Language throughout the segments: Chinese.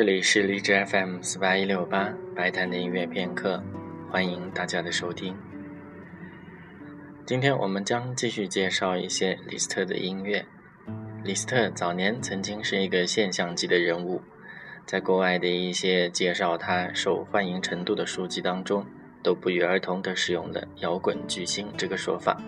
这里是荔枝 FM 四八一六八白谈的音乐片刻，欢迎大家的收听。今天我们将继续介绍一些李斯特的音乐。李斯特早年曾经是一个现象级的人物，在国外的一些介绍他受欢迎程度的书籍当中，都不约而同地使用了“摇滚巨星”这个说法。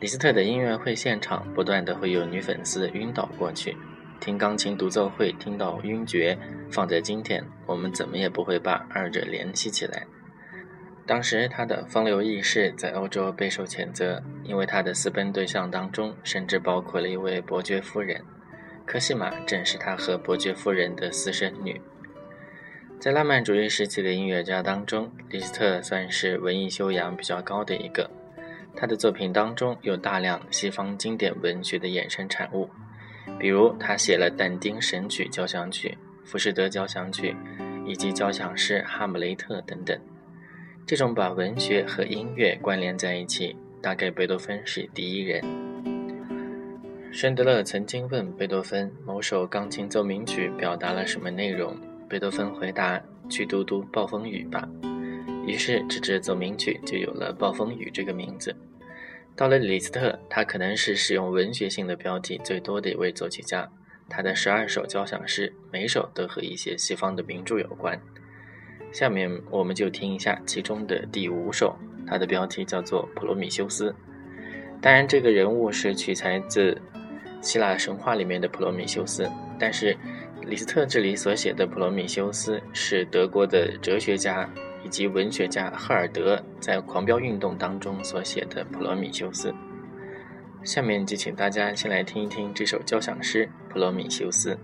李斯特的音乐会现场，不断的会有女粉丝晕倒过去。听钢琴独奏会，听到晕厥，放在今天，我们怎么也不会把二者联系起来。当时他的风流轶事在欧洲备受谴责，因为他的私奔对象当中甚至包括了一位伯爵夫人，科西玛正是他和伯爵夫人的私生女。在浪漫主义时期的音乐家当中，李斯特算是文艺修养比较高的一个。他的作品当中有大量西方经典文学的衍生产物，比如他写了但丁《神曲》交响曲、浮士德交响曲，以及交响诗《哈姆雷特》等等。这种把文学和音乐关联在一起，大概贝多芬是第一人。申德勒曾经问贝多芬某首钢琴奏鸣曲表达了什么内容，贝多芬回答：“去读读《暴风雨》吧。”于是这支奏鸣曲就有了《暴风雨》这个名字。到了李斯特，他可能是使用文学性的标题最多的一位作曲家。他的十二首交响诗，每首都和一些西方的名著有关。下面我们就听一下其中的第五首，它的标题叫做《普罗米修斯》。当然，这个人物是取材自希腊神话里面的普罗米修斯，但是李斯特这里所写的普罗米修斯是德国的哲学家以及文学家赫尔德在狂飙运动当中所写的普罗米修斯。下面就请大家先来听一听这首交响诗《普罗米修斯》。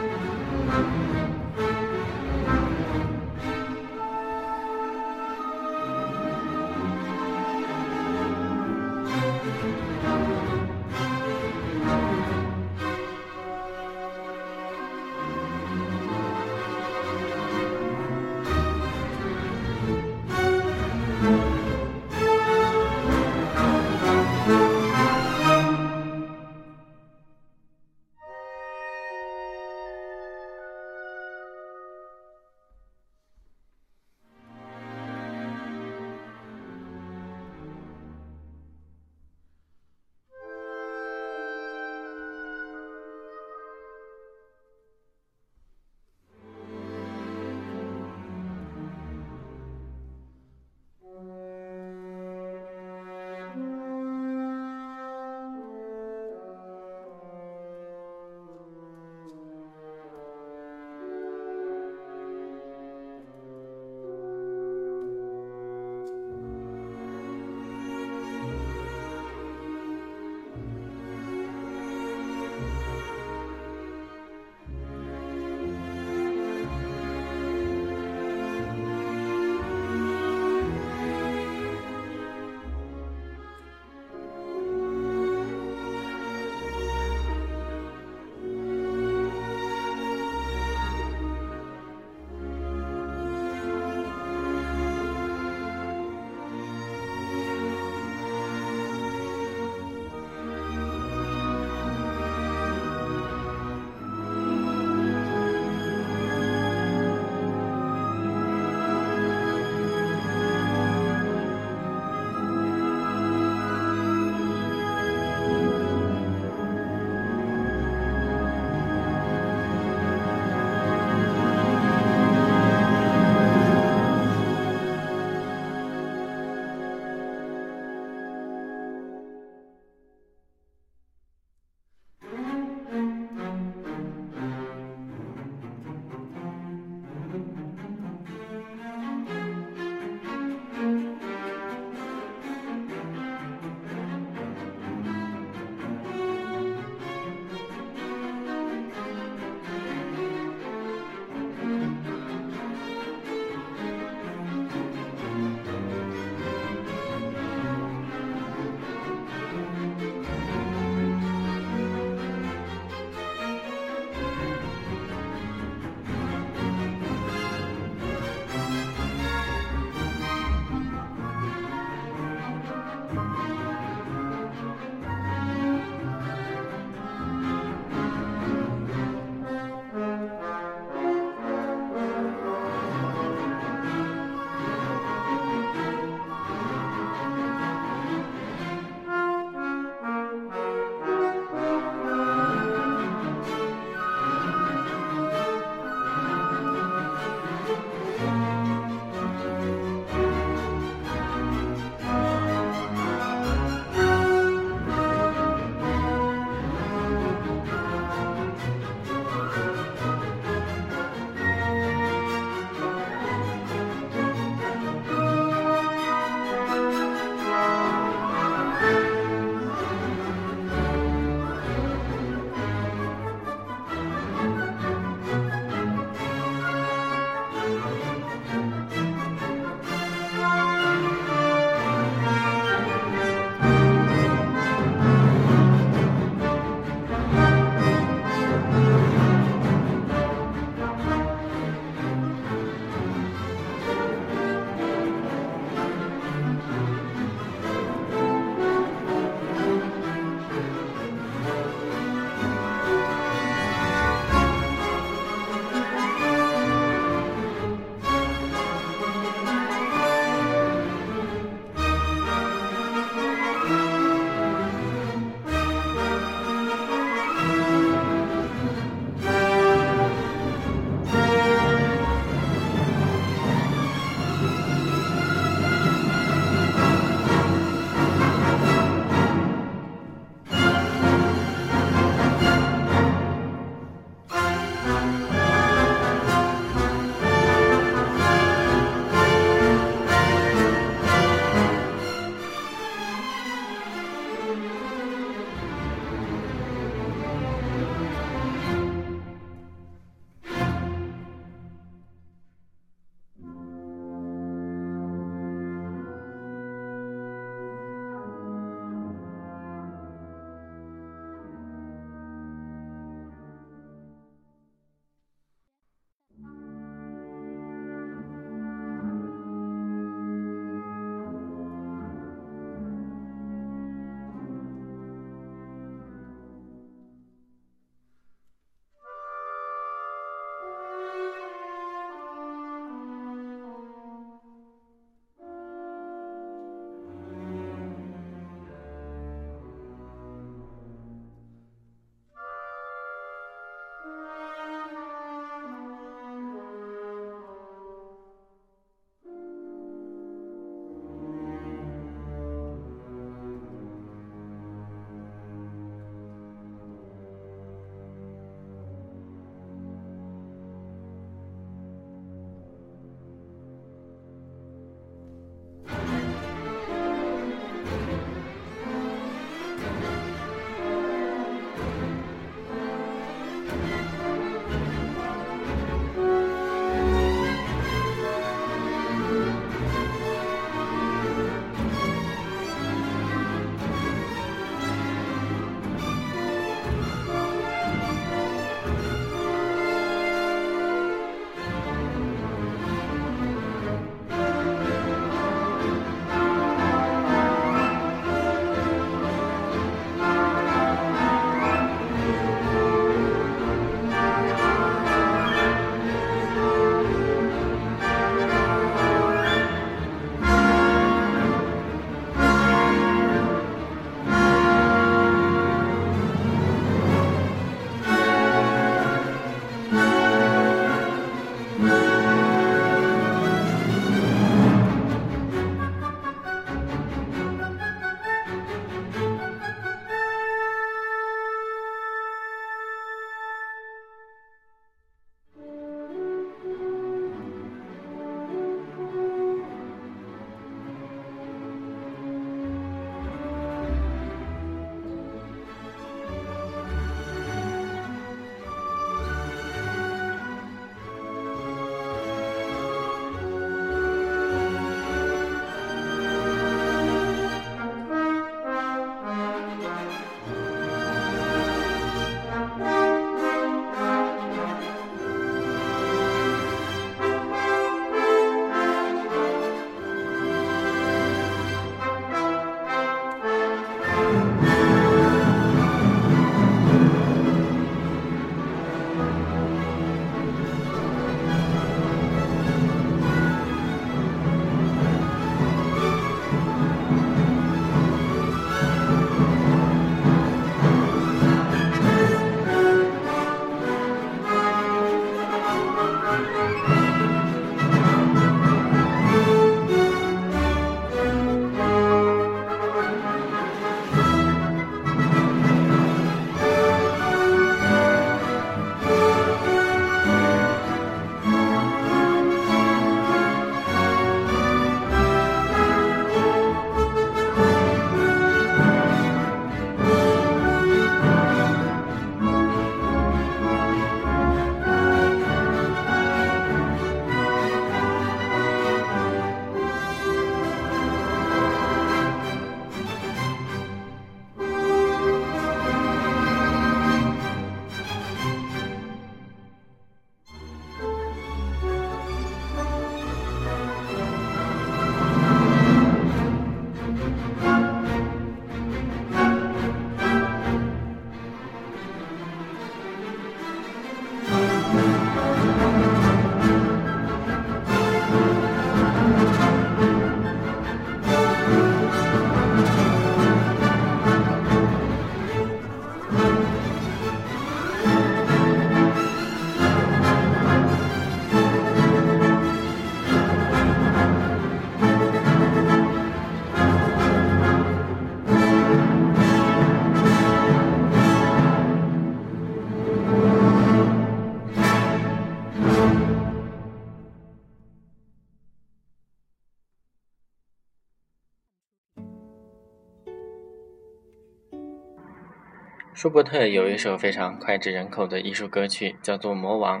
舒伯特有一首非常脍炙人口的艺术歌曲，叫做《魔王》，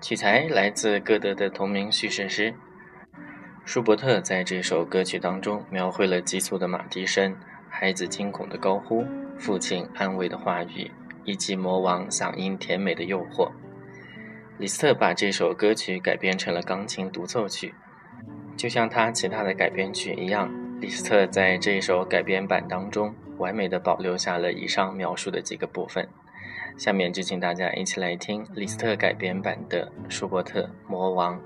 取材来自歌德的同名叙事诗。舒伯特在这首歌曲当中描绘了急促的马蹄声、孩子惊恐的高呼、父亲安慰的话语，以及魔王嗓音甜美的诱惑。李斯特把这首歌曲改编成了钢琴独奏曲，就像他其他的改编曲一样，李斯特在这一首改编版当中。完美的保留下了以上描述的几个部分，下面就请大家一起来听李斯特改编版的舒伯特《魔王》。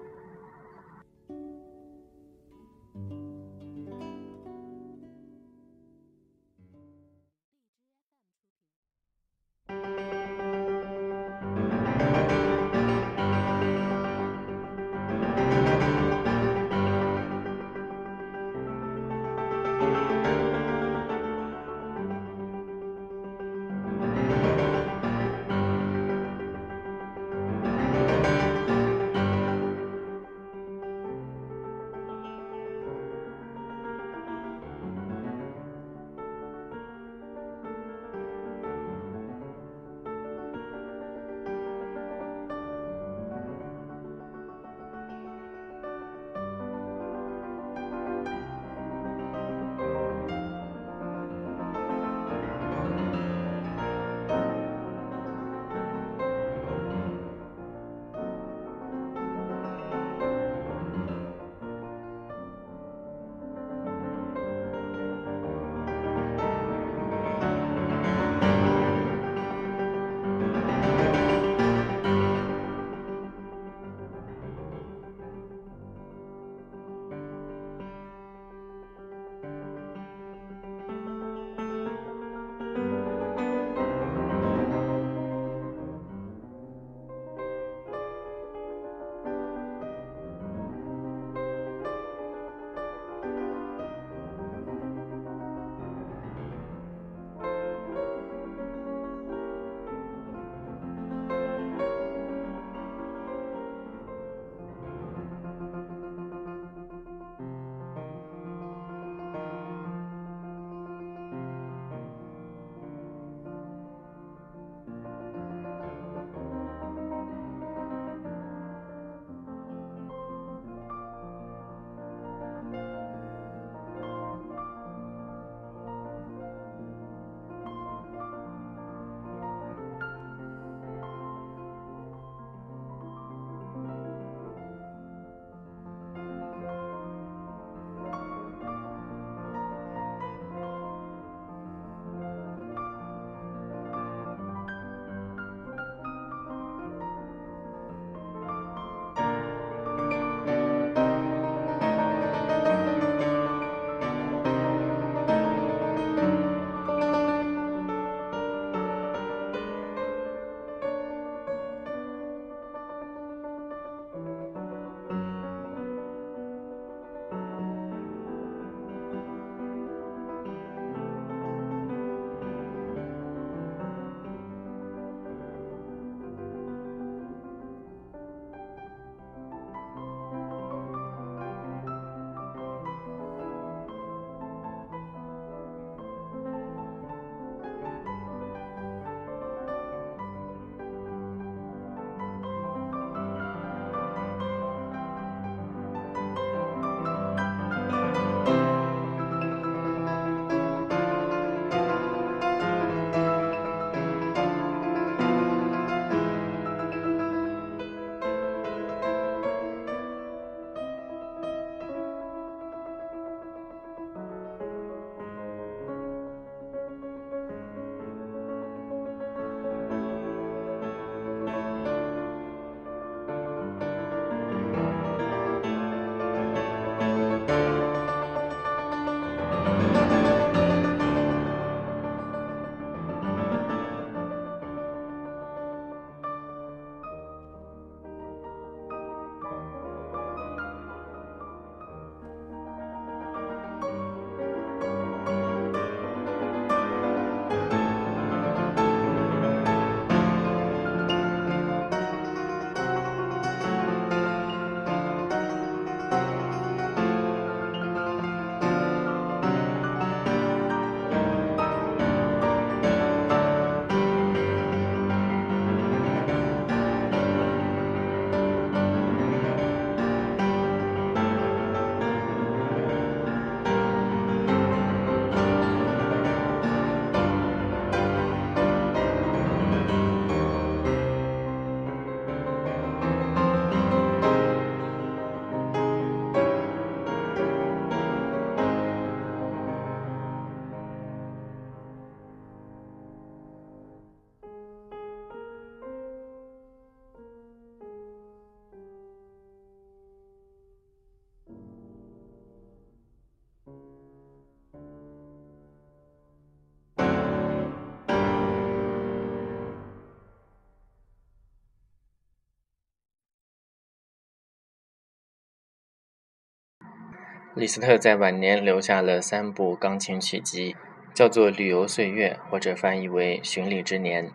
李斯特在晚年留下了三部钢琴曲集，叫做《旅游岁月》，或者翻译为《巡礼之年》。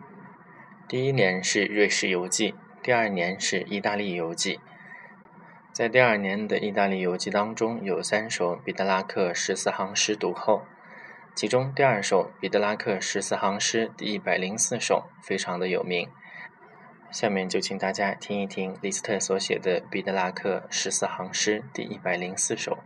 第一年是瑞士游记，第二年是意大利游记。在第二年的意大利游记当中，有三首彼得拉克十四行诗读后，其中第二首彼得拉克十四行诗第一百零四首非常的有名。下面就请大家听一听李斯特所写的彼得拉克十四行诗第一百零四首。